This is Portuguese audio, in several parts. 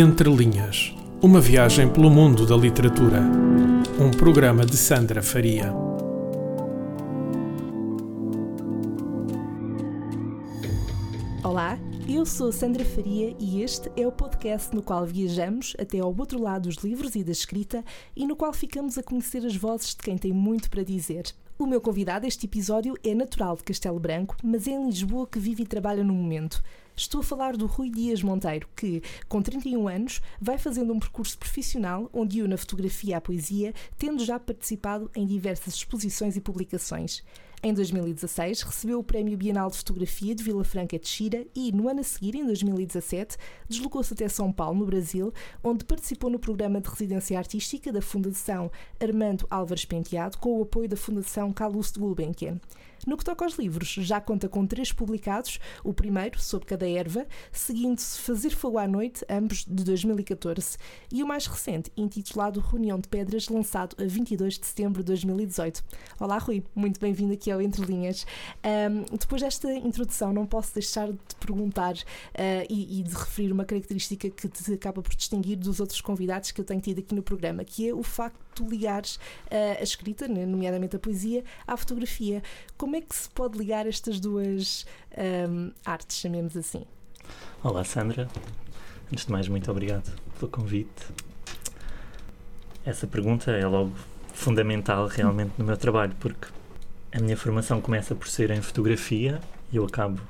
Entre Linhas Uma viagem pelo mundo da literatura. Um programa de Sandra Faria. Olá, eu sou Sandra Faria e este é o podcast no qual viajamos até ao outro lado dos livros e da escrita e no qual ficamos a conhecer as vozes de quem tem muito para dizer. O meu convidado este episódio é natural de Castelo Branco, mas é em Lisboa que vive e trabalha no momento. Estou a falar do Rui Dias Monteiro, que, com 31 anos, vai fazendo um percurso profissional onde une a fotografia à poesia, tendo já participado em diversas exposições e publicações. Em 2016, recebeu o Prémio Bienal de Fotografia de Vila Franca de Xira e, no ano a seguir, em 2017, deslocou-se até São Paulo, no Brasil, onde participou no programa de residência artística da Fundação Armando Álvares Penteado, com o apoio da Fundação Carlos de Gulbenkian. No que toca aos livros, já conta com três publicados, o primeiro, Sob Cada Erva, seguindo-se Fazer Fogo à Noite, ambos de 2014, e o mais recente, intitulado Reunião de Pedras, lançado a 22 de setembro de 2018. Olá, Rui, muito bem-vindo aqui ao Entre Linhas. Um, depois desta introdução, não posso deixar de perguntar uh, e, e, de referir uma característica que te acaba por distinguir dos outros convidados que eu tenho tido aqui no programa, que é o facto de ligares uh, a escrita, né, nomeadamente a poesia, à fotografia. Como é que se pode ligar estas duas um, artes, chamemos assim? Olá, Sandra. Antes de mais, muito obrigado pelo convite. Essa pergunta é logo fundamental realmente no meu trabalho, porque a minha formação começa por ser em fotografia e eu acabo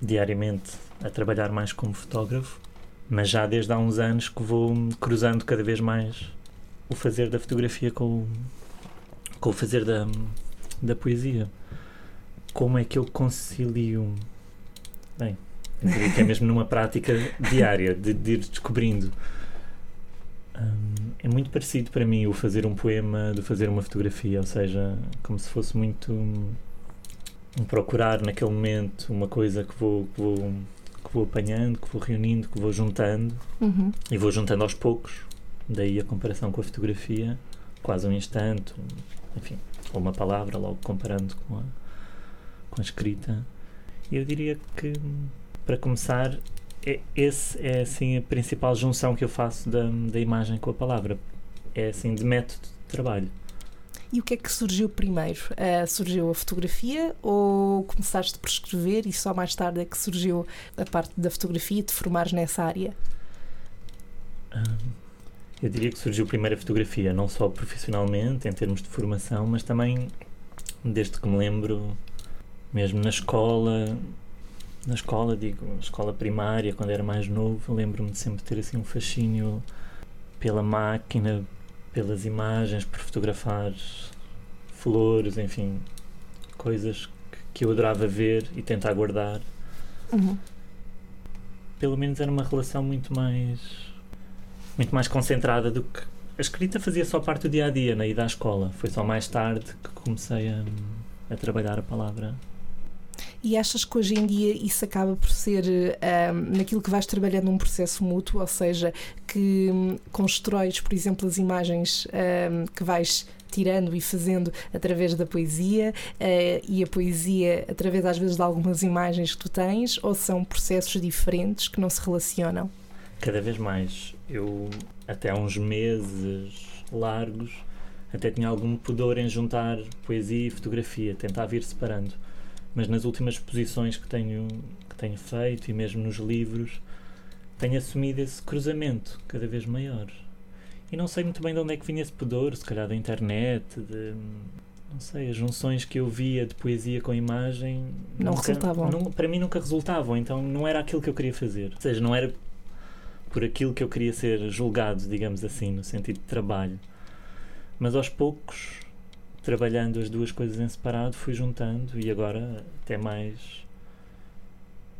diariamente a trabalhar mais como fotógrafo, mas já desde há uns anos que vou cruzando cada vez mais o fazer da fotografia com o, com o fazer da, da poesia. Como é que eu concilio? Bem, eu diria que é mesmo numa prática diária de, de ir descobrindo. Um, é muito parecido para mim o fazer um poema do fazer uma fotografia, ou seja, como se fosse muito um, um procurar naquele momento uma coisa que vou, que vou, que vou apanhando, que vou reunindo, que vou juntando uhum. e vou juntando aos poucos. Daí a comparação com a fotografia, quase um instante, enfim, ou uma palavra, logo comparando com a, com a escrita. Eu diria que, para começar, é, esse é assim a principal junção que eu faço da, da imagem com a palavra. É assim de método de trabalho. E o que é que surgiu primeiro? Uh, surgiu a fotografia ou começaste por escrever e só mais tarde é que surgiu a parte da fotografia e te formares nessa área? Um, eu diria que surgiu primeiro a fotografia, não só profissionalmente, em termos de formação, mas também desde que me lembro, mesmo na escola, na escola, digo, escola primária, quando era mais novo, lembro-me de sempre ter assim um fascínio pela máquina, pelas imagens, por fotografar flores, enfim, coisas que, que eu adorava ver e tentar guardar. Uhum. Pelo menos era uma relação muito mais muito mais concentrada do que a escrita fazia só parte do dia a dia na ida à escola. Foi só mais tarde que comecei a, a trabalhar a palavra. E achas que hoje em dia isso acaba por ser um, naquilo que vais trabalhando um processo mútuo, ou seja, que um, constróis, por exemplo, as imagens um, que vais tirando e fazendo através da poesia uh, e a poesia através às vezes de algumas imagens que tu tens, ou são processos diferentes que não se relacionam? Cada vez mais. Eu, até há uns meses largos, até tinha algum pudor em juntar poesia e fotografia, tentava ir separando mas nas últimas exposições que tenho, que tenho feito e mesmo nos livros, tenho assumido esse cruzamento cada vez maior. E não sei muito bem de onde é que vinha esse pudor, se calhar da internet, de. Não sei, as junções que eu via de poesia com imagem. Não nunca, resultavam. Não, para mim nunca resultavam, então não era aquilo que eu queria fazer. Ou seja, não era por aquilo que eu queria ser julgado, digamos assim, no sentido de trabalho. Mas aos poucos trabalhando as duas coisas em separado, fui juntando e agora até mais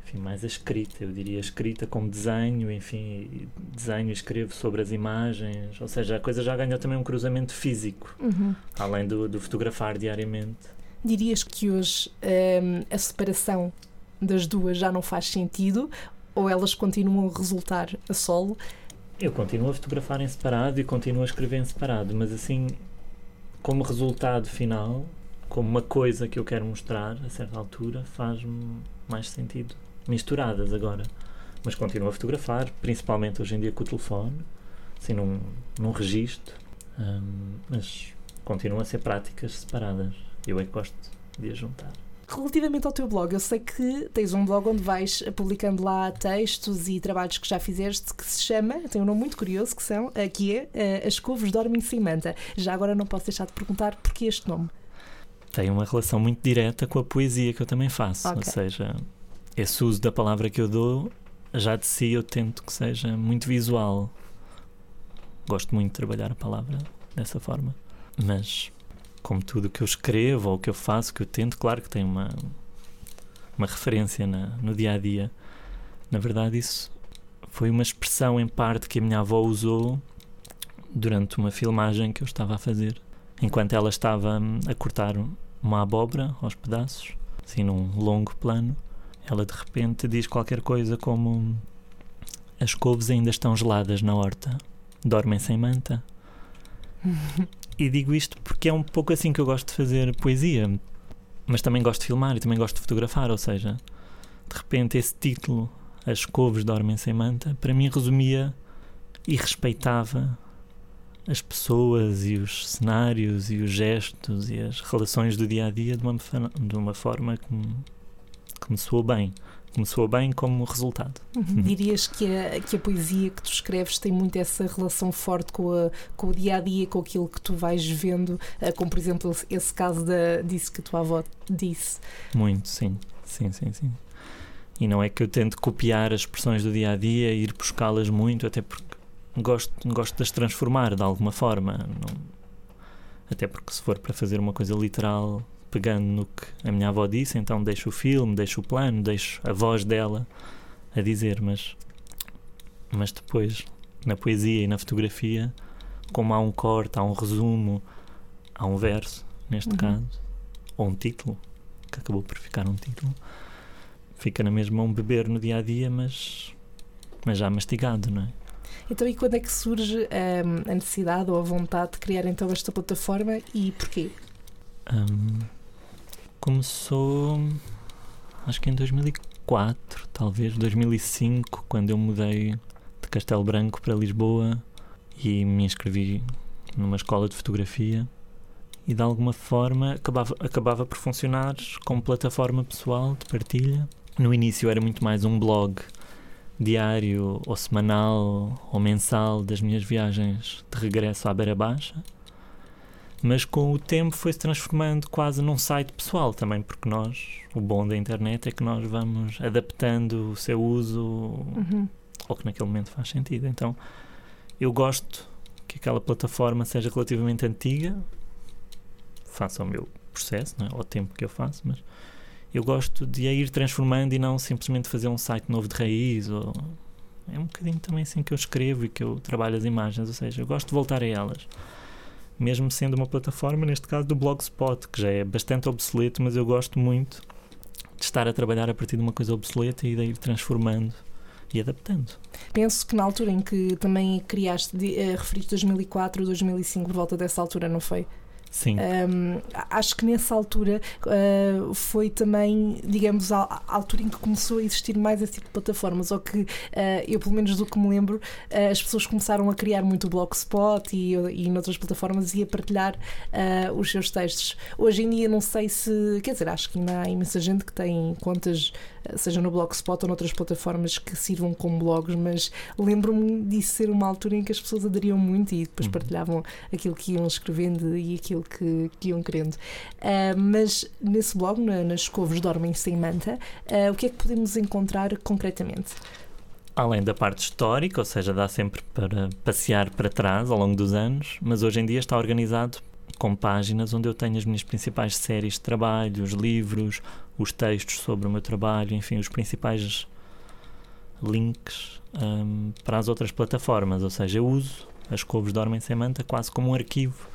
enfim, mais a escrita, eu diria escrita como desenho, enfim, desenho e escrevo sobre as imagens, ou seja, a coisa já ganhou também um cruzamento físico, uhum. além do, do, fotografar diariamente. Dirias que hoje um, a separação das duas já não faz sentido ou elas continuam a resultar a solo? Eu continuo a fotografar em separado e continuo a escrever em separado, mas assim como resultado final, como uma coisa que eu quero mostrar a certa altura, faz-me mais sentido. Misturadas agora. mas continuo a fotografar, principalmente hoje em dia com o telefone, assim num, num registro, um, mas continuam a ser práticas separadas. Eu é que gosto de as juntar. Relativamente ao teu blog, eu sei que tens um blog onde vais publicando lá textos e trabalhos que já fizeste que se chama, tem um nome muito curioso, que são, que é eh, As Couves Dormem Sem Manta. Já agora não posso deixar de perguntar porquê este nome. Tem uma relação muito direta com a poesia que eu também faço, okay. ou seja, esse uso da palavra que eu dou, já de si eu tento que seja muito visual. Gosto muito de trabalhar a palavra dessa forma, mas como tudo que eu escrevo ou que eu faço, que eu tento, claro que tem uma, uma referência na, no dia a dia. Na verdade, isso foi uma expressão em parte que a minha avó usou durante uma filmagem que eu estava a fazer, enquanto ela estava hum, a cortar uma abóbora aos pedaços, assim num longo plano. Ela de repente diz qualquer coisa como: As couves ainda estão geladas na horta, dormem sem manta. E digo isto porque é um pouco assim que eu gosto de fazer poesia, mas também gosto de filmar e também gosto de fotografar, ou seja, de repente esse título, As Couves Dormem Sem Manta, para mim resumia e respeitava as pessoas e os cenários e os gestos e as relações do dia a dia de uma, de uma forma que me, que me soou bem começou bem como resultado. Uhum. Dirias que a, que a poesia que tu escreves tem muito essa relação forte com, a, com o dia a dia, com aquilo que tu vais vendo, eh, como por exemplo esse caso da, disso que a tua avó disse? Muito, sim. Sim, sim, sim. E não é que eu tento copiar as expressões do dia a dia e ir buscá-las muito, até porque gosto, gosto de as transformar de alguma forma. Não, até porque se for para fazer uma coisa literal pegando no que a minha avó disse, então deixo o filme, deixo o plano, deixo a voz dela a dizer, mas, mas depois, na poesia e na fotografia, como há um corte, há um resumo, há um verso, neste uhum. caso, ou um título, que acabou por ficar um título, fica na mesma um beber no dia a dia, mas, mas já mastigado, não é? Então, e quando é que surge um, a necessidade ou a vontade de criar então esta plataforma e porquê? Um, Começou, acho que em 2004, talvez 2005, quando eu mudei de Castelo Branco para Lisboa e me inscrevi numa escola de fotografia e de alguma forma acabava, acabava por funcionar como plataforma pessoal de partilha. No início era muito mais um blog diário ou semanal ou mensal das minhas viagens de regresso à Beira Baixa mas com o tempo foi-se transformando quase num site pessoal também, porque nós, o bom da internet é que nós vamos adaptando o seu uso uhum. ao que naquele momento faz sentido. Então, eu gosto que aquela plataforma seja relativamente antiga, faça o meu processo, não é? ao tempo que eu faço, mas eu gosto de a ir transformando e não simplesmente fazer um site novo de raiz. Ou... É um bocadinho também assim que eu escrevo e que eu trabalho as imagens, ou seja, eu gosto de voltar a elas mesmo sendo uma plataforma, neste caso do Blogspot, que já é bastante obsoleto, mas eu gosto muito de estar a trabalhar a partir de uma coisa obsoleta e de ir transformando e adaptando. Penso que na altura em que também criaste, uh, referiste 2004, 2005, por volta dessa altura, não foi? Sim. Um, acho que nessa altura uh, foi também, digamos, a, a, altura em que começou a existir mais esse tipo de plataformas, ou que uh, eu, pelo menos do que me lembro, uh, as pessoas começaram a criar muito o Blogspot e, e noutras plataformas e a partilhar os seus textos. Hoje em dia, não sei se. Quer dizer, acho que ainda há imensa gente que tem contas seja no Blogspot ou noutras plataformas que sirvam como blogs, mas lembro-me disso ser uma altura em que as pessoas aderiam muito e depois uhum. partilhavam aquilo que iam escrevendo e aquilo que, que iam querendo. Uh, mas nesse blog, na, nas Couves Dormem Sem Manta, uh, o que é que podemos encontrar concretamente? Além da parte histórica, ou seja, dá sempre para passear para trás ao longo dos anos, mas hoje em dia está organizado com páginas onde eu tenho as minhas principais séries de trabalho, os livros, os textos sobre o meu trabalho, enfim, os principais links um, para as outras plataformas. Ou seja, eu uso as couves dormem sem manta quase como um arquivo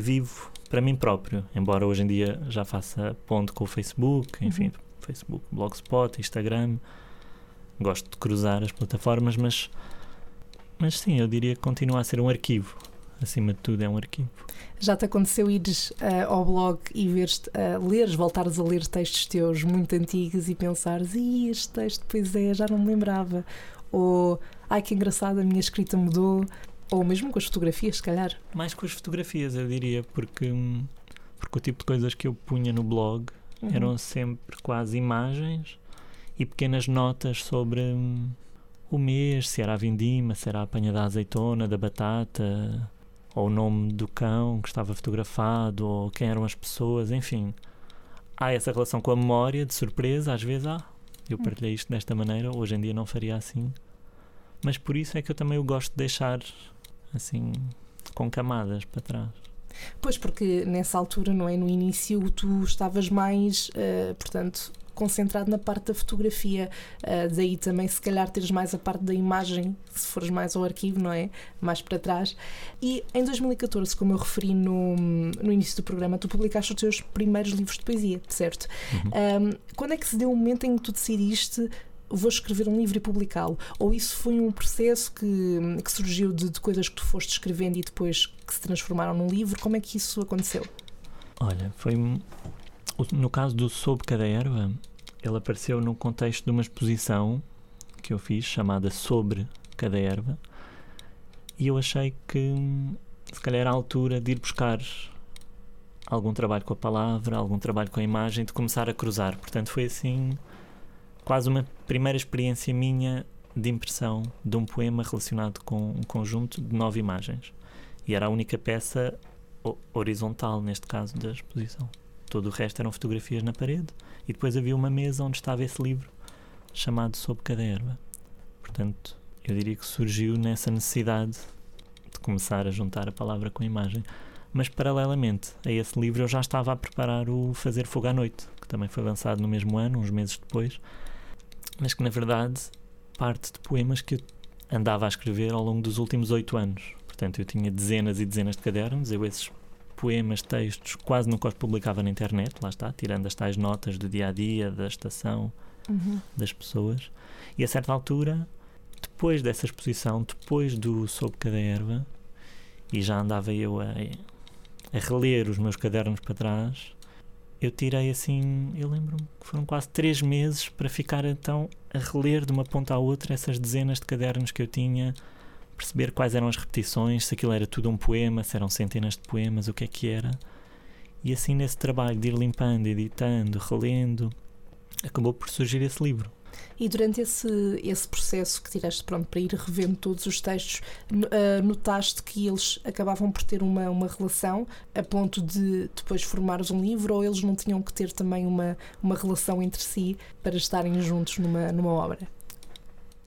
vivo para mim próprio, embora hoje em dia já faça ponto com o Facebook, enfim, uhum. Facebook, Blogspot, Instagram. Gosto de cruzar as plataformas, mas, mas sim, eu diria que continua a ser um arquivo acima de tudo, é um arquivo. Já te aconteceu ires uh, ao blog e veres, uh, leres, voltares a ler textos teus muito antigos e pensares, e este texto, pois é, já não me lembrava. Ou, ai que engraçado, a minha escrita mudou. Ou mesmo com as fotografias, se calhar. Mais com as fotografias, eu diria, porque, porque o tipo de coisas que eu punha no blog uhum. eram sempre quase imagens e pequenas notas sobre hum, o mês, se era a vindima, se era a apanha da azeitona, da batata, ou o nome do cão que estava fotografado, ou quem eram as pessoas, enfim. Há essa relação com a memória, de surpresa, às vezes há. Ah, eu partilhei isto desta maneira, hoje em dia não faria assim. Mas por isso é que eu também o gosto de deixar assim com camadas para trás. Pois, porque nessa altura, não é? No início, tu estavas mais, uh, portanto, concentrado na parte da fotografia. Uh, daí também, se calhar, teres mais a parte da imagem, se fores mais ao arquivo, não é? Mais para trás. E em 2014, como eu referi no, no início do programa, tu publicaste os teus primeiros livros de poesia, certo? Uhum. Um, quando é que se deu o momento em que tu decidiste vou escrever um livro e publicá-lo? Ou isso foi um processo que, que surgiu de, de, coisas que tu foste escrevendo e depois que se transformaram num livro? Como é que isso aconteceu? Olha, foi no caso do Sob Cada Erva, ele apareceu no contexto de uma exposição que eu fiz chamada Sobre Cada Erva e eu achei que se calhar era a altura de ir buscar algum trabalho com a palavra, algum trabalho com a imagem, de começar a cruzar. Portanto, foi assim quase uma primeira experiência minha de impressão de um poema relacionado com um conjunto de nove imagens. E era a única peça horizontal, neste caso, da exposição. Todo o resto eram fotografias na parede e depois havia uma mesa onde estava esse livro chamado Sob Cada Erva. Portanto, eu diria que surgiu nessa necessidade de começar a juntar a palavra com a imagem. Mas, paralelamente a esse livro, eu já estava a preparar o Fazer Fogo à Noite, que também foi lançado no mesmo ano, uns meses depois, mas que na verdade parte de poemas que eu andava a escrever ao longo dos últimos oito anos. Portanto, eu tinha dezenas e dezenas de cadernos, eu esses poemas, textos, quase nunca os publicava na internet, lá está, tirando as tais notas do dia a dia, da estação, uhum. das pessoas. E a certa altura, depois dessa exposição, depois do Sob Cada Erva, e já andava eu a, a reler os meus cadernos para trás, eu tirei assim, eu lembro-me que foram quase três meses para ficar então a reler de uma ponta à outra essas dezenas de cadernos que eu tinha, perceber quais eram as repetições, se aquilo era tudo um poema, se eram centenas de poemas, o que é que era. E assim, nesse trabalho de ir limpando, editando, relendo, acabou por surgir esse livro. E durante esse, esse processo que tiveste pronto, para ir revendo todos os textos, uh, notaste que eles acabavam por ter uma, uma relação a ponto de depois formares um livro ou eles não tinham que ter também uma, uma relação entre si para estarem juntos numa, numa obra?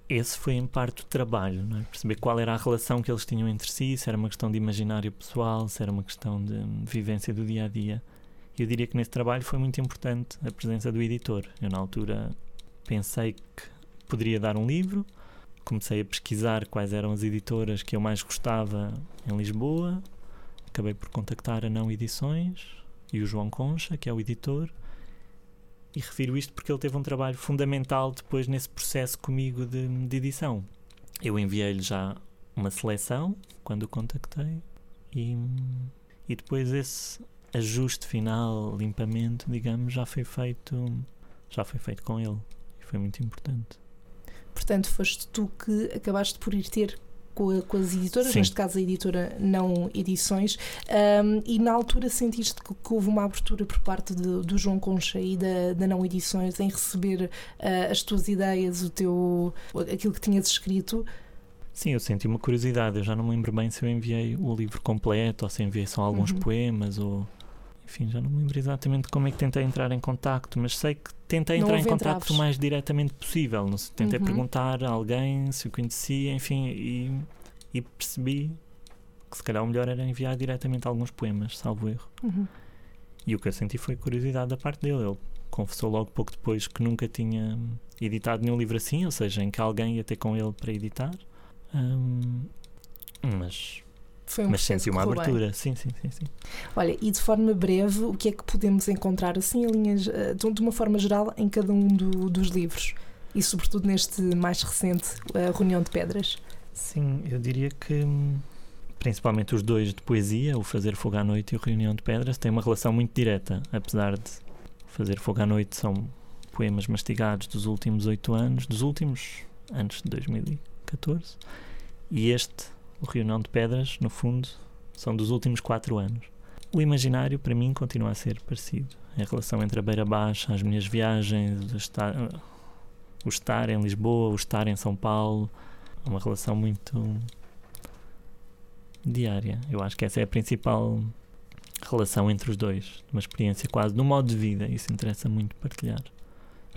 Esse foi em parte o trabalho, é? perceber qual era a relação que eles tinham entre si, se era uma questão de imaginário pessoal, se era uma questão de vivência do dia a dia. Eu diria que nesse trabalho foi muito importante a presença do editor. Eu, na altura, pensei que poderia dar um livro, comecei a pesquisar quais eram as editoras que eu mais gostava em Lisboa, acabei por contactar a Não Edições e o João Concha, que é o editor, e refiro isto porque ele teve um trabalho fundamental depois nesse processo comigo de, de edição. Eu enviei-lhe já uma seleção quando o contactei e, e depois esse ajuste final, limpamento, digamos, já foi feito já foi feito com ele foi muito importante. Portanto, foste tu que acabaste por ir ter com, com as editoras, Sim. neste caso a editora Não Edições, um, e na altura sentiste que, que, houve uma abertura por parte de, do João Concha e da, da Não Edições em receber uh, as tuas ideias, o teu, aquilo que tinhas escrito. Sim, eu senti uma curiosidade. Eu já não me lembro bem se eu enviei o livro completo ou se enviei só alguns uhum. poemas ou enfim, já não me lembro exatamente como é que tentei entrar em contacto, mas sei que tentei não entrar em contacto o mais diretamente possível. Não sei, tentei uhum. perguntar a alguém se o conhecia, enfim, e, e, percebi que se calhar o melhor era enviar diretamente alguns poemas, salvo erro. Uhum. E o que eu senti foi curiosidade da parte dele. Ele confessou logo pouco depois que nunca tinha editado nenhum livro assim, ou seja, em que alguém ia ter com ele para editar. Um, mas foi um Mas senti uma abertura, sim, sim, sim, sim. Olha, e de forma breve, o que é que podemos encontrar, assim, em linhas, eh, de uma forma geral, em cada um do, dos livros? E sobretudo neste mais recente, a Reunião de Pedras? Sim, eu diria que, principalmente os dois de poesia, o Fazer Fogo à Noite e o Reunião de Pedras, têm uma relação muito direta, apesar de Fazer Fogo à Noite são poemas mastigados dos últimos oito anos, dos últimos antes de 2014, e este, o Reunião de Pedras, no fundo, são dos últimos quatro anos. O imaginário, para mim, continua a ser parecido. A relação entre a Beira Baixa, as minhas viagens, o estar, o estar em Lisboa, o estar em São Paulo, é uma relação muito diária. Eu acho que essa é a principal relação entre os dois. Uma experiência quase no modo de vida. Isso interessa muito partilhar.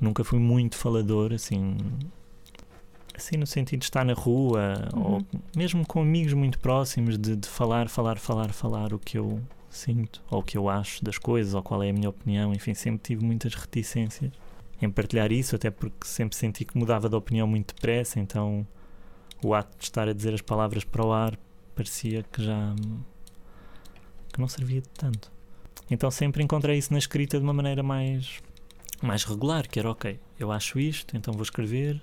Nunca fui muito falador, assim. Assim, no sentido de estar na rua, uhum. ou mesmo com amigos muito próximos, de, de falar, falar, falar, falar o que eu sinto, ou o que eu acho das coisas, ou qual é a minha opinião. Enfim, sempre tive muitas reticências em partilhar isso, até porque sempre senti que mudava de opinião muito depressa, então o ato de estar a dizer as palavras para o ar parecia que já que não servia de tanto. Então sempre encontrei isso na escrita de uma maneira mais mais regular, que era ok, eu acho isto, então vou escrever,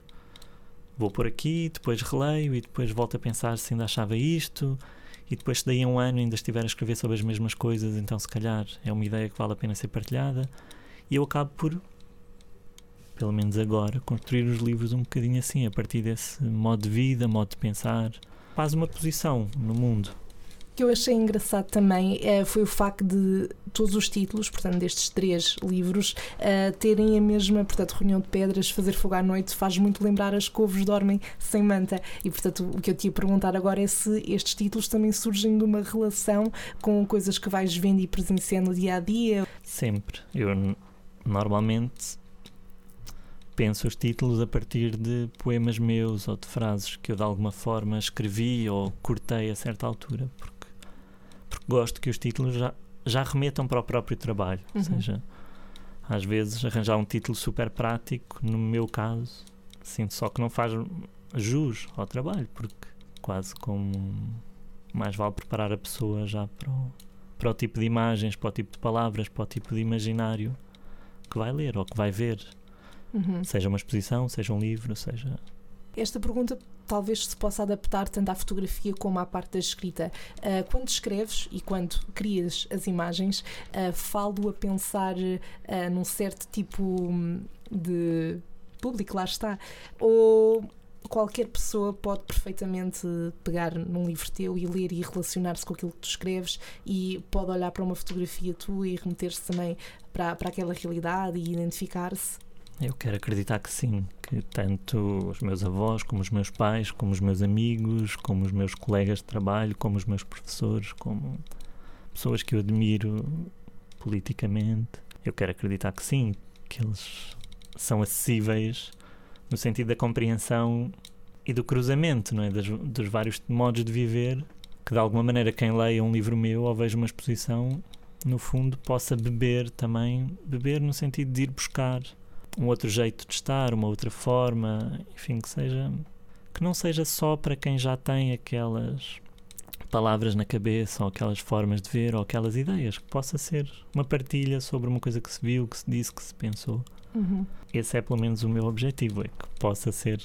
vou por aqui, depois releio e depois volto a pensar se ainda achava isto e depois se daí a um ano ainda estiver a escrever sobre as mesmas coisas, então se calhar é uma ideia que vale a pena ser partilhada e eu acabo por pelo menos agora, construir os livros um bocadinho assim, a partir desse modo de vida, modo de pensar. Faz uma posição no mundo. Que eu achei engraçado também é, foi o facto de todos os títulos, portanto, destes três livros, uh, terem a mesma, portanto, Reunião de Pedras, Fazer Fogo à Noite, faz muito lembrar as couves dormem sem manta. E, portanto, o que eu te ia perguntar agora é se estes títulos também surgem de uma relação com coisas que vais vendo e presenciando dia a dia. Sempre. Eu normalmente penso os títulos a partir de poemas meus ou de frases que eu de alguma forma escrevi ou cortei a certa altura, porque gosto que os títulos já, já remetam para o próprio trabalho. Uhum. Ou seja, às vezes arranjar um título super prático, no meu caso, sinto só que não faz jus ao trabalho, porque quase como mais vale preparar a pessoa já para o, para o tipo de imagens, para o tipo de palavras, para o tipo de imaginário que vai ler ou que vai ver. Uhum. Seja uma exposição, seja um livro, seja. Esta pergunta talvez se possa adaptar tanto à fotografia como à parte da escrita. Uh, quando escreves e quando crias as imagens, uh, falo a pensar uh, num certo tipo de público, lá está, ou qualquer pessoa pode perfeitamente pegar num livro teu e ler e relacionar-se com aquilo que tu escreves e pode olhar para uma fotografia tua e remeter-se também para, para aquela realidade e identificar-se. Eu quero acreditar que sim, que tanto os meus avós, como os meus pais, como os meus amigos, como os meus colegas de trabalho, como os meus professores, como pessoas que eu admiro politicamente, eu quero acreditar que sim, que eles são acessíveis no sentido da compreensão e do cruzamento, não é? dos, dos vários modos de viver, que de alguma maneira quem leia um livro meu ou veja uma exposição, no fundo, possa beber também, beber no sentido de ir buscar um outro jeito de estar, uma outra forma, enfim, que seja que não seja só para quem já tem aquelas palavras na cabeça, ou aquelas formas de ver, ou aquelas ideias, que possa ser uma partilha sobre uma coisa que se viu, que se disse, que se pensou. Uhum. Esse é pelo menos o meu objetivo, é que possa ser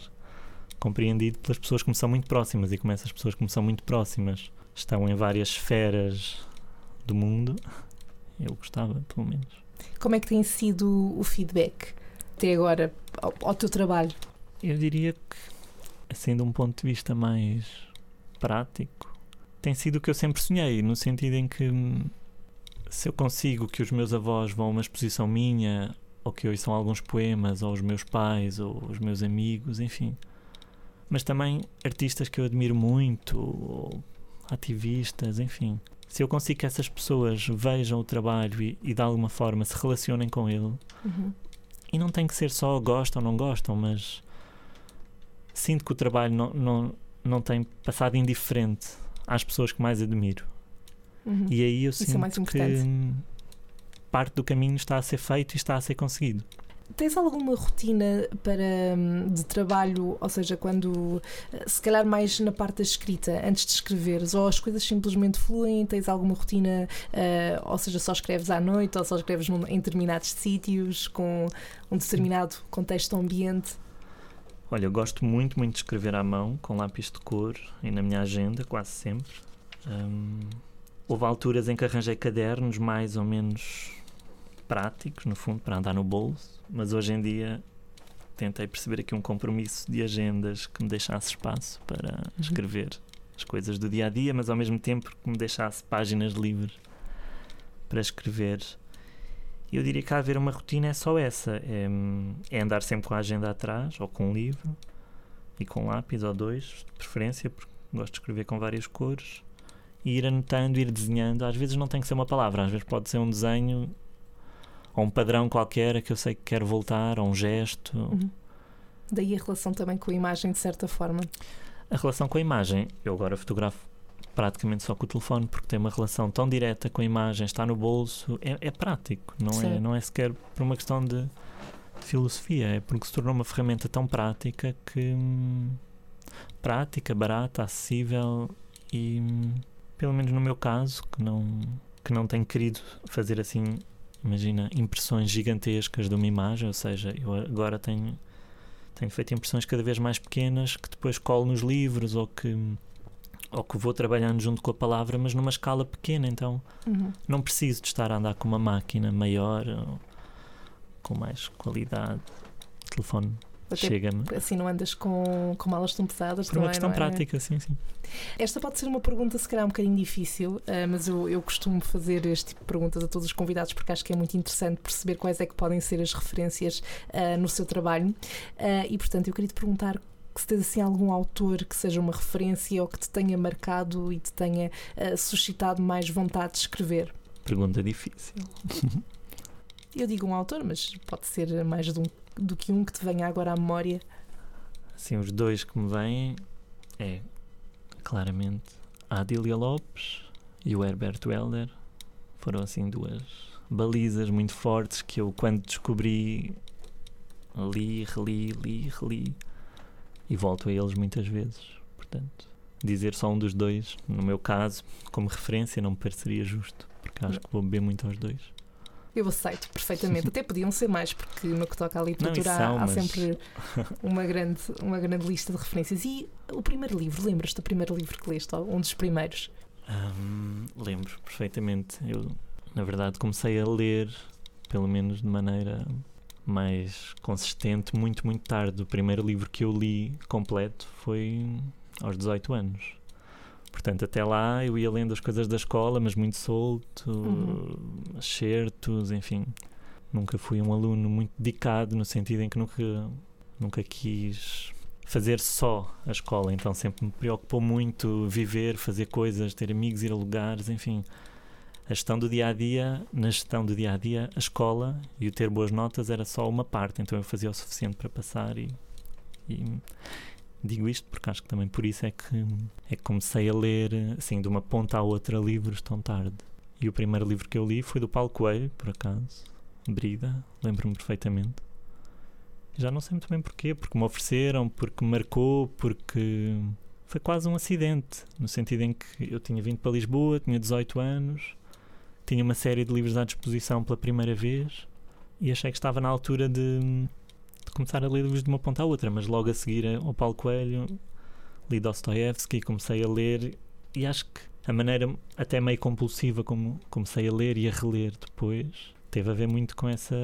compreendido pelas pessoas que me são muito próximas e como essas pessoas que me são muito próximas estão em várias esferas do mundo, eu gostava, pelo menos. Como é que tem sido o feedback até agora ao, ao teu trabalho? Eu diria que, assim, de um ponto de vista mais prático, tem sido o que eu sempre sonhei, no sentido em que hum, se eu consigo que os meus avós vão a uma exposição minha, ou que ouçam alguns poemas, ou os meus pais, ou os meus amigos, enfim. Mas também artistas que eu admiro muito, ou ativistas, enfim. Se eu consigo que essas pessoas vejam o trabalho e, e de alguma forma se relacionem com ele, uhum. E não tem que ser só gostam ou não gostam, mas sinto que o trabalho não, não, não tem passado indiferente às pessoas que mais admiro. Uhum. E aí eu é sinto é que parte do caminho está a ser feito e está a ser conseguido. Tens alguma rotina para hum, de trabalho, ou seja, quando se calhar mais na parte da escrita, antes de escreveres, ou as coisas simplesmente fluem? Tens alguma rotina, uh, ou seja, só escreves à noite, ou só escreves num, em determinados sítios, com um determinado contexto ambiente? Olha, eu gosto muito, muito de escrever à mão, com lápis de cor e na minha agenda, quase sempre. Um, houve alturas em que arranjei cadernos mais ou menos práticos, no fundo, para andar no bolso, mas hoje em dia tentei perceber aqui um compromisso de agendas que me deixasse espaço para uhum. escrever as coisas do dia a dia, mas ao mesmo tempo que me deixasse páginas livres para escrever. Eu diria que a haver uma rotina é só essa: é, é andar sempre com a agenda atrás, ou com um livro, e com um lápis ou dois, de preferência, porque gosto de escrever com várias cores, e ir anotando, ir desenhando. Às vezes não tem que ser uma palavra, às vezes pode ser um desenho ou um padrão qualquer que eu sei que quero voltar, ou um gesto. Uhum. Daí a relação também com a imagem, de certa forma. A relação com a imagem, eu agora fotografo praticamente só com o telefone porque tem uma relação tão direta com a imagem, está no bolso, é, é prático, não é, não é sequer por uma questão de, de, filosofia, é porque se tornou uma ferramenta tão prática que hum, prática, barata, acessível e hum, pelo menos no meu caso, que não que não tenho querido fazer assim, imagina, impressões gigantescas de uma imagem, ou seja, eu agora tenho tenho feito impressões cada vez mais pequenas que depois colo nos livros ou que ou que vou trabalhando junto com a palavra, mas numa escala pequena, então uhum. não preciso de estar a andar com uma máquina maior com mais qualidade. Chega-me. Assim não andas com, com malas tão pesadas Por uma questão é? prática, sim, sim. Esta pode ser uma pergunta, se calhar, um bocadinho difícil, uh, mas eu, eu costumo fazer este tipo de perguntas a todos os convidados porque acho que é muito interessante perceber quais é que podem ser as referências uh, no seu trabalho. Uh, e, portanto, eu queria te perguntar se tens assim algum autor que seja uma referência ou que te tenha marcado e te tenha suscitado mais vontade de escrever. Pergunta difícil. eu digo um autor, mas pode ser mais de um do que um que te venha agora à memória? Sim, os dois que me vêm é claramente a Adília Lopes e o Herbert Welder. Foram assim duas balizas muito fortes que eu, quando descobri, li, reli, li, reli e volto a eles muitas vezes. Portanto, dizer só um dos dois, no meu caso, como referência, não me pareceria justo, porque acho que vou beber muito aos dois. Eu aceito perfeitamente. Até podiam ser mais, porque no que toca à literatura não, são, há, há mas... sempre uma grande, uma grande lista de referências. E o primeiro livro, lembras-te do primeiro livro que leste? Um dos primeiros? Um, lembro perfeitamente. Eu, na verdade, comecei a ler, pelo menos de maneira mais consistente, muito, muito tarde. O primeiro livro que eu li completo foi aos 18 anos. Portanto, até lá eu ia lendo as coisas da escola, mas muito solto, uhum. certos, enfim. Nunca fui um aluno muito dedicado, no sentido em que nunca, nunca quis fazer só a escola, então sempre me preocupou muito viver, fazer coisas, ter amigos, ir a lugares, enfim. A gestão do dia a dia, na gestão do dia a dia, a escola e o ter boas notas era só uma parte, então eu fazia o suficiente para passar e, e Digo isto porque acho que também por isso é que, é que comecei a ler, assim, de uma ponta à outra livros tão tarde. E o primeiro livro que eu li foi do Paulo Coelho, por acaso, Brida, lembro-me perfeitamente. Já não sei muito bem porquê, porque me ofereceram, porque me marcou, porque foi quase um acidente, no sentido em que eu tinha vindo para Lisboa, tinha 18 anos, tinha uma série de livros à disposição pela primeira vez e achei que estava na altura de começar a ler livros de uma ponta à outra, mas logo a seguir ao Paulo Coelho li Dostoevsky, comecei a ler e acho que a maneira até meio compulsiva como comecei a ler e a reler depois teve a ver muito com essa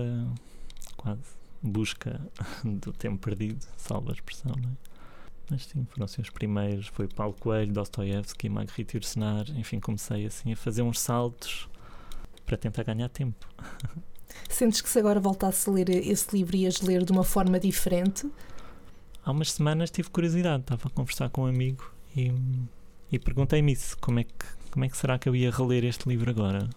quase busca do tempo perdido, salva a expressão, não é? Mas sim, foram assim os primeiros, foi Paulo Coelho, Dostoevsky, Marguerite Yourcenar, enfim, comecei assim a fazer uns saltos para tentar ganhar tempo. Sentes que se agora voltasse a ler esse livro ias ler de uma forma diferente? Há umas semanas tive curiosidade, estava a conversar com um amigo e, e perguntei-me isso, como é, que, como é que será que eu ia reler este livro agora?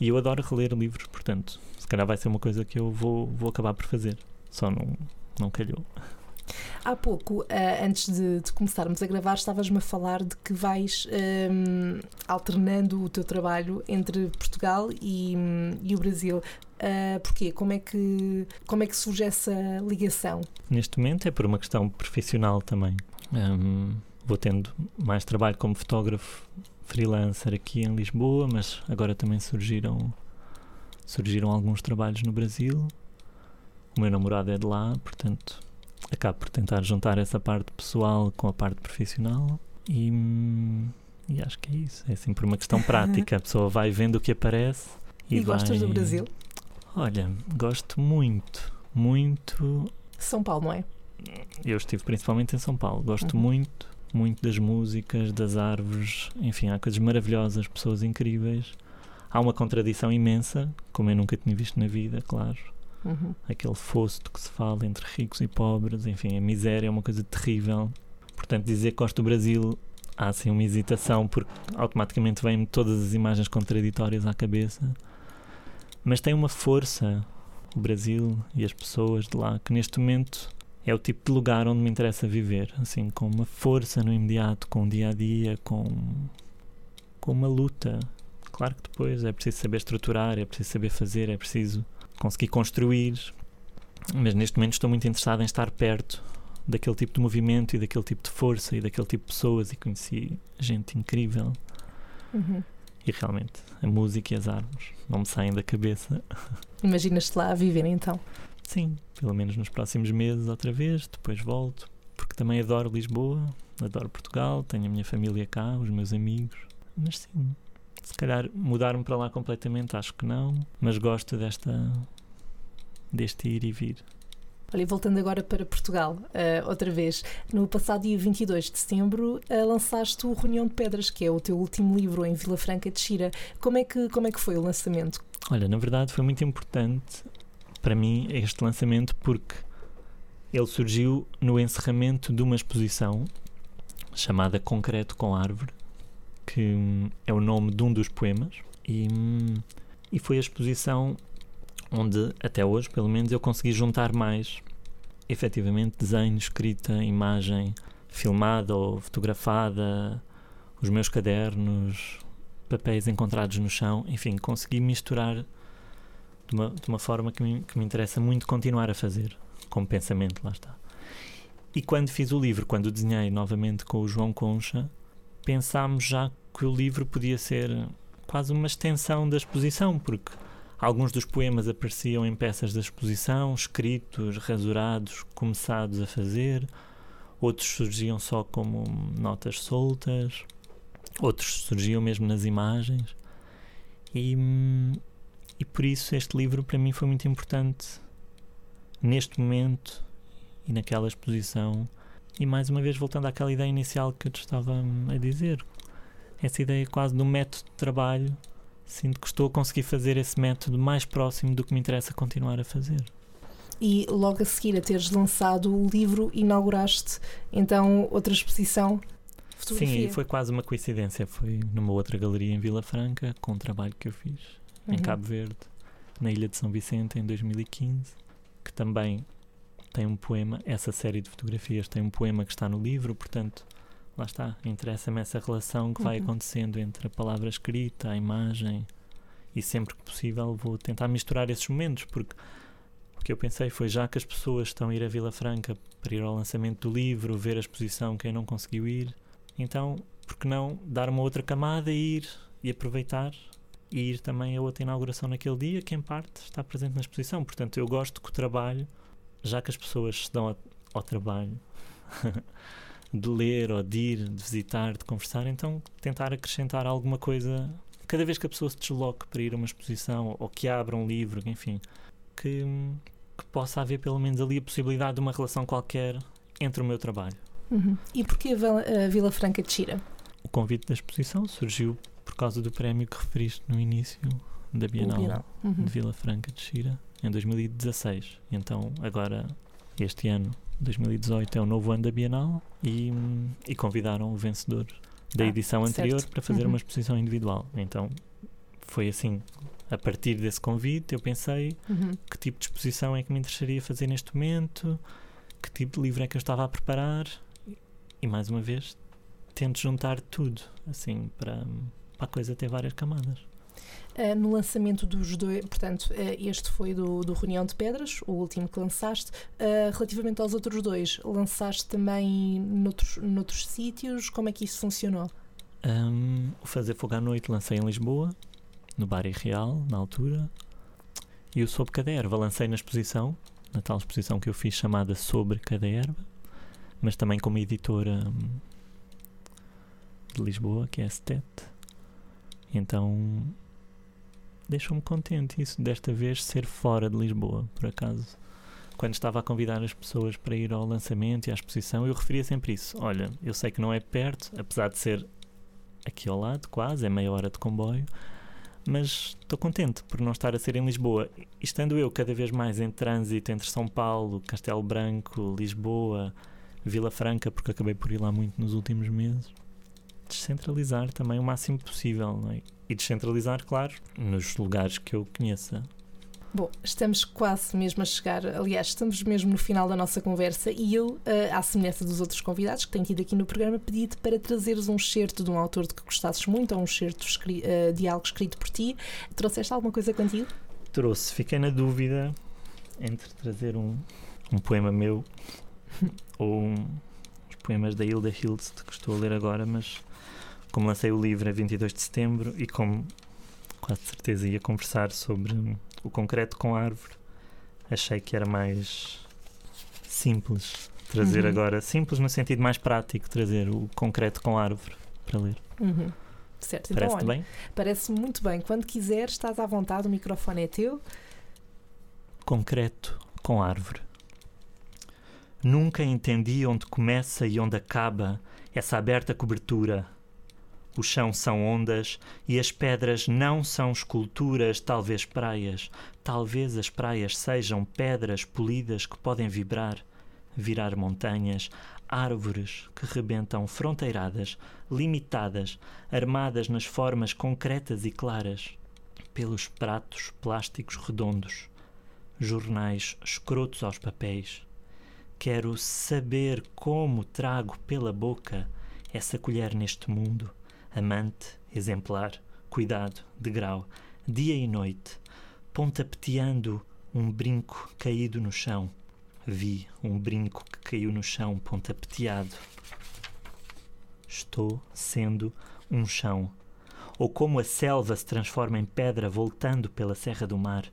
E eu adoro reler livros, portanto, se calhar vai ser uma coisa que eu vou, vou acabar por fazer. Só não, não calhou. Há pouco, uh, antes de, de, começarmos a gravar, estavas-me a falar de que vais um, ehm, alternando o teu trabalho entre Portugal e, e o Brasil. Uh, porquê? Como é, que, como é que surge essa ligação? Neste momento é por uma questão profissional também. Um, ehm, vou tendo mais trabalho como fotógrafo freelancer aqui em Lisboa, mas agora também surgiram surgiram alguns trabalhos no Brasil. O meu namorado é de lá, portanto acabo por tentar juntar essa parte pessoal com a parte profissional e, E acho que é isso. É sempre uma questão prática. A pessoa vai vendo o que aparece e, E, vai... gostas do Brasil? Olha, gosto muito, muito. São Paulo, não é? Eu estive principalmente em São Paulo. Gosto Uhum. muito, muito das músicas, das árvores. Enfim, há coisas maravilhosas, pessoas incríveis. Há uma contradição imensa, como eu nunca tinha visto na vida, claro. Uhum. aquele fosso que se fala entre ricos e pobres, enfim, a miséria é uma coisa terrível. Portanto, dizer que gosto do Brasil há assim uma hesitação, porque automaticamente vêm-me todas as imagens contraditórias à cabeça. Mas tem uma força, o Brasil e as pessoas de lá, que neste momento é o tipo de lugar onde me interessa viver, assim, com uma força no imediato, com o dia a dia, com, com uma luta. Claro que depois é preciso saber estruturar, é preciso saber fazer, é preciso conseguir construir, mas neste momento estou muito interessado em estar perto daquele tipo de movimento e daquele tipo de força e daquele tipo de pessoas e conheci gente incrível Uhum. e realmente a música e as árvores não me saem da cabeça. Imaginas-te lá a viver então? Sim, pelo menos nos próximos meses outra vez, depois volto, porque também adoro Lisboa, adoro Portugal, tenho a minha família cá, os meus amigos, mas sim, se calhar mudar-me para lá completamente, acho que não, mas gosto desta deste ir e vir. Olha, e voltando agora para Portugal, eh, outra vez, no passado dia 22 de setembro eh, lançaste o Reunião de Pedras, que é o teu último livro em Vila Franca de Xira. Como é que, como é que foi o lançamento? Olha, na verdade foi muito importante para mim este lançamento porque ele surgiu no encerramento de uma exposição chamada Concreto com Árvore, que hum, é o nome de um dos poemas, e, hum, e foi a exposição onde, até hoje, pelo menos, eu consegui juntar mais efetivamente desenho, escrita, imagem filmada ou fotografada, os meus cadernos, papéis encontrados no chão, enfim, consegui misturar de uma, de uma forma que me, que me interessa muito continuar a fazer, como pensamento, lá está. E quando fiz o livro, quando o desenhei novamente com o João Concha, pensámos já que o livro podia ser quase uma extensão da exposição, porque alguns dos poemas apareciam em peças da exposição, escritos, rasurados, começados a fazer, outros surgiam só como notas soltas, outros surgiam mesmo nas imagens. E, e por isso este livro para mim foi muito importante neste momento e naquela exposição. E mais uma vez voltando àquela ideia inicial que eu te estava a dizer, essa ideia quase um método de trabalho, sinto que estou a conseguir fazer esse método mais próximo do que me interessa continuar a fazer. E logo a seguir a teres lançado o livro, inauguraste então outra exposição fotografia. Sim, e foi quase uma coincidência. Foi numa outra galeria em Vila Franca, com um trabalho que eu fiz em Uhum. Cabo Verde, na Ilha de São Vicente, em 2015, que também tem um poema. Essa série de fotografias tem um poema que está no livro, portanto, lá está. Interessa-me essa relação que vai Uhum. acontecendo entre a palavra escrita, a imagem, e sempre que possível vou tentar misturar esses momentos, porque o que eu pensei foi já que as pessoas estão a ir a Vila Franca para ir ao lançamento do livro, ver a exposição, quem não conseguiu ir, então, por que não dar uma outra camada e ir e aproveitar e ir também a outra inauguração naquele dia, que em parte está presente na exposição. Portanto, eu gosto que o trabalho, já que as pessoas se dão ao, ao trabalho de ler ou de ir, de visitar, de conversar, então tentar acrescentar alguma coisa cada vez que a pessoa se desloque para ir a uma exposição ou que abra um livro, enfim, que, que possa haver pelo menos ali a possibilidade de uma relação qualquer entre o meu trabalho. Uhum. E porquê a a Vila Franca de Xira? O convite da exposição surgiu por causa do prémio que referiste no início da Bienal, Bienal. Uhum. de Vila Franca de Xira, em 2016. E Então, agora, este ano, 2018, é o novo ano da Bienal e, e convidaram o vencedor da Ah, edição anterior certo. para fazer Uhum. uma exposição individual. Então, foi assim. A partir desse convite, eu pensei Uhum. que tipo de exposição é que me interessaria fazer neste momento, que tipo de livro é que eu estava a preparar e, e mais uma vez tento juntar tudo assim para, para a coisa ter várias camadas. Uh, no lançamento dos dois, portanto, uh, este foi do, do Reunião de Pedras, o último que lançaste. Uh, relativamente aos outros dois, lançaste também noutros, noutros sítios? Como é que isso funcionou? Um, o Fazer Fogo à Noite lancei em Lisboa, no Bar Real, na altura, e o Sobre Cada Erva lancei na exposição, na tal exposição que eu fiz chamada Sobre Cada Erva, mas também como editora hum, de Lisboa, que é a STET. Então deixou-me contente isso, desta vez ser fora de Lisboa, por acaso. Quando estava a convidar as pessoas para ir ao lançamento e à exposição, eu referia sempre isso. Olha, eu sei que não é perto, apesar de ser aqui ao lado, quase, é meia hora de comboio, mas estou contente por não estar a ser em Lisboa. Estando eu cada vez mais em trânsito entre São Paulo, Castelo Branco, Lisboa, Vila Franca, porque acabei por ir lá muito nos últimos meses, descentralizar também o máximo possível. É? E descentralizar, claro, nos lugares que eu conheça. Bom, estamos quase mesmo a chegar, aliás, estamos mesmo no final da nossa conversa e eu, eh, à semelhança dos outros convidados que têm tido aqui no programa, pedi-te para trazeres um excerto de um autor de que gostasses muito ou um excerto uh, de algo escrito por ti. Trouxeste alguma coisa contigo? Trouxe, fiquei na dúvida entre trazer um, um poema meu ou um, os poemas da Hilda Hilst que estou a ler agora, mas como lancei o livro a 22 de setembro e como quase certeza ia conversar sobre o concreto com a árvore. Achei que era mais simples trazer uhum. agora, simples no sentido mais prático, trazer o concreto com a árvore para ler. Uhum. Certo, parece então, bem? Parece muito bem. Quando quiser, estás à vontade, o microfone é teu. Concreto com árvore. Nunca entendi onde começa e onde acaba essa aberta cobertura o chão são ondas e as pedras não são esculturas, talvez praias. Talvez as praias sejam pedras polidas que podem vibrar, virar montanhas, árvores que rebentam fronteiradas, limitadas, armadas nas formas concretas e claras, pelos pratos plásticos redondos, jornais escrotos aos papéis. Quero saber como trago pela boca essa colher neste mundo amante, exemplar, cuidado, degrau, dia e noite, pontapeteando um brinco caído no chão. Vi um brinco que caiu no chão pontapeteado. Estou sendo um chão. Ou como a selva se transforma em pedra voltando pela serra do mar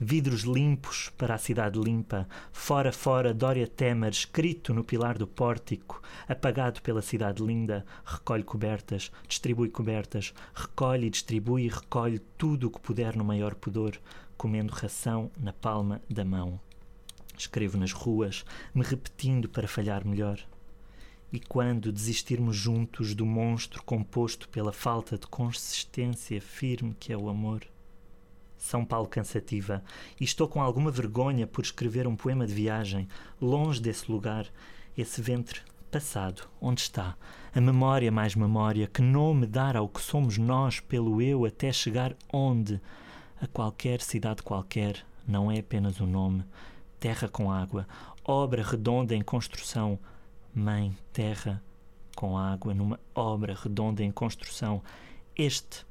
vidros limpos para a cidade limpa, fora fora Dória Temer, escrito no pilar do pórtico, apagado pela cidade linda, recolhe cobertas, distribui cobertas, recolhe e distribui e recolhe tudo o que puder no maior pudor, comendo ração na palma da mão. Escrevo nas ruas, me repetindo para falhar melhor. E quando desistirmos juntos do monstro composto pela falta de consistência firme que é o amor? São Paulo cansativa, e estou com alguma vergonha por escrever um poema de viagem, longe desse lugar, esse ventre passado, onde está? A memória mais memória, que nome dar ao que somos nós pelo eu até chegar onde? A qualquer cidade qualquer, não é apenas um nome. Terra com água, obra redonda em construção. Mãe, terra com água, numa obra redonda em construção. Este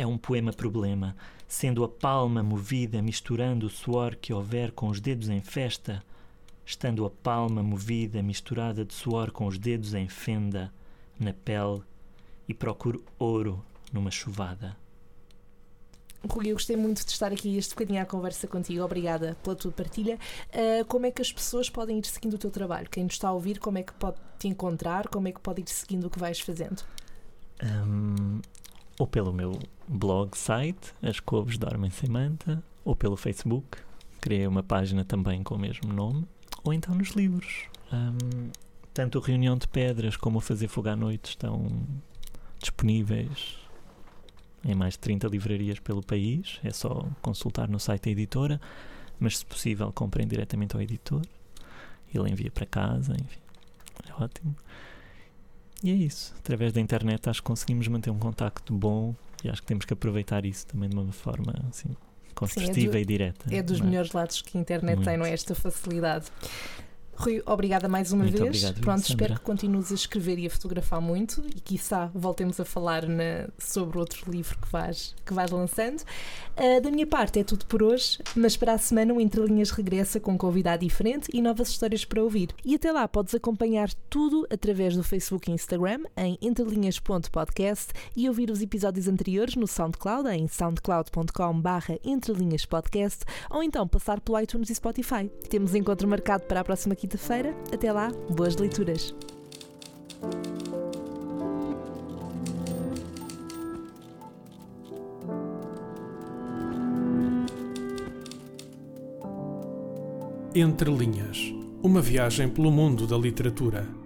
é um poema problema, sendo a palma movida, misturando o suor que houver com os dedos em festa, estando a palma movida, misturada de suor com os dedos em fenda, na pele, e procuro ouro numa chuvada. Rui, eu gostei muito de estar aqui este bocadinho à conversa contigo. Obrigada pela tua partilha. Uh, como é que as pessoas podem ir seguindo o teu trabalho? Quem nos está a ouvir, como é que pode te encontrar? Como é que pode ir seguindo o que vais fazendo? Um, ou pelo meu blog site, As Couves Dormem Sem Manta, ou pelo Facebook, criei uma página também com o mesmo nome, ou então nos livros. Um, tanto o Reunião de Pedras como o Fazer Fogo à Noite estão disponíveis em mais de 30 livrarias pelo país, é só consultar no site da editora, mas se possível comprem diretamente ao editor, ele envia para casa, enfim, é ótimo. E é isso. Através da internet acho que conseguimos manter um contacto bom e acho que temos que aproveitar isso também de uma forma assim construtiva Sim, é do, e direta. É dos é? melhores lados que a internet Muito. tem, não é? Esta facilidade. Rui, obrigada mais uma muito vez. Obrigado, Pronto, espero que continues a escrever e a fotografar muito e quiçá voltemos a falar na, sobre outro livro que vais, que vais lançando. Uh, da minha parte é tudo por hoje, mas para a semana o Entre Linhas regressa com um convidado diferente e novas histórias para ouvir. E até lá podes acompanhar tudo através do Facebook e Instagram em entrelinhas.podcast e ouvir os episódios anteriores no SoundCloud em soundcloud.com barra entrelinhaspodcast ou então passar pelo iTunes e Spotify. Temos encontro marcado para a próxima quinta quinta-feira. Até lá, boas leituras! Entre Linhas Uma viagem pelo mundo da literatura.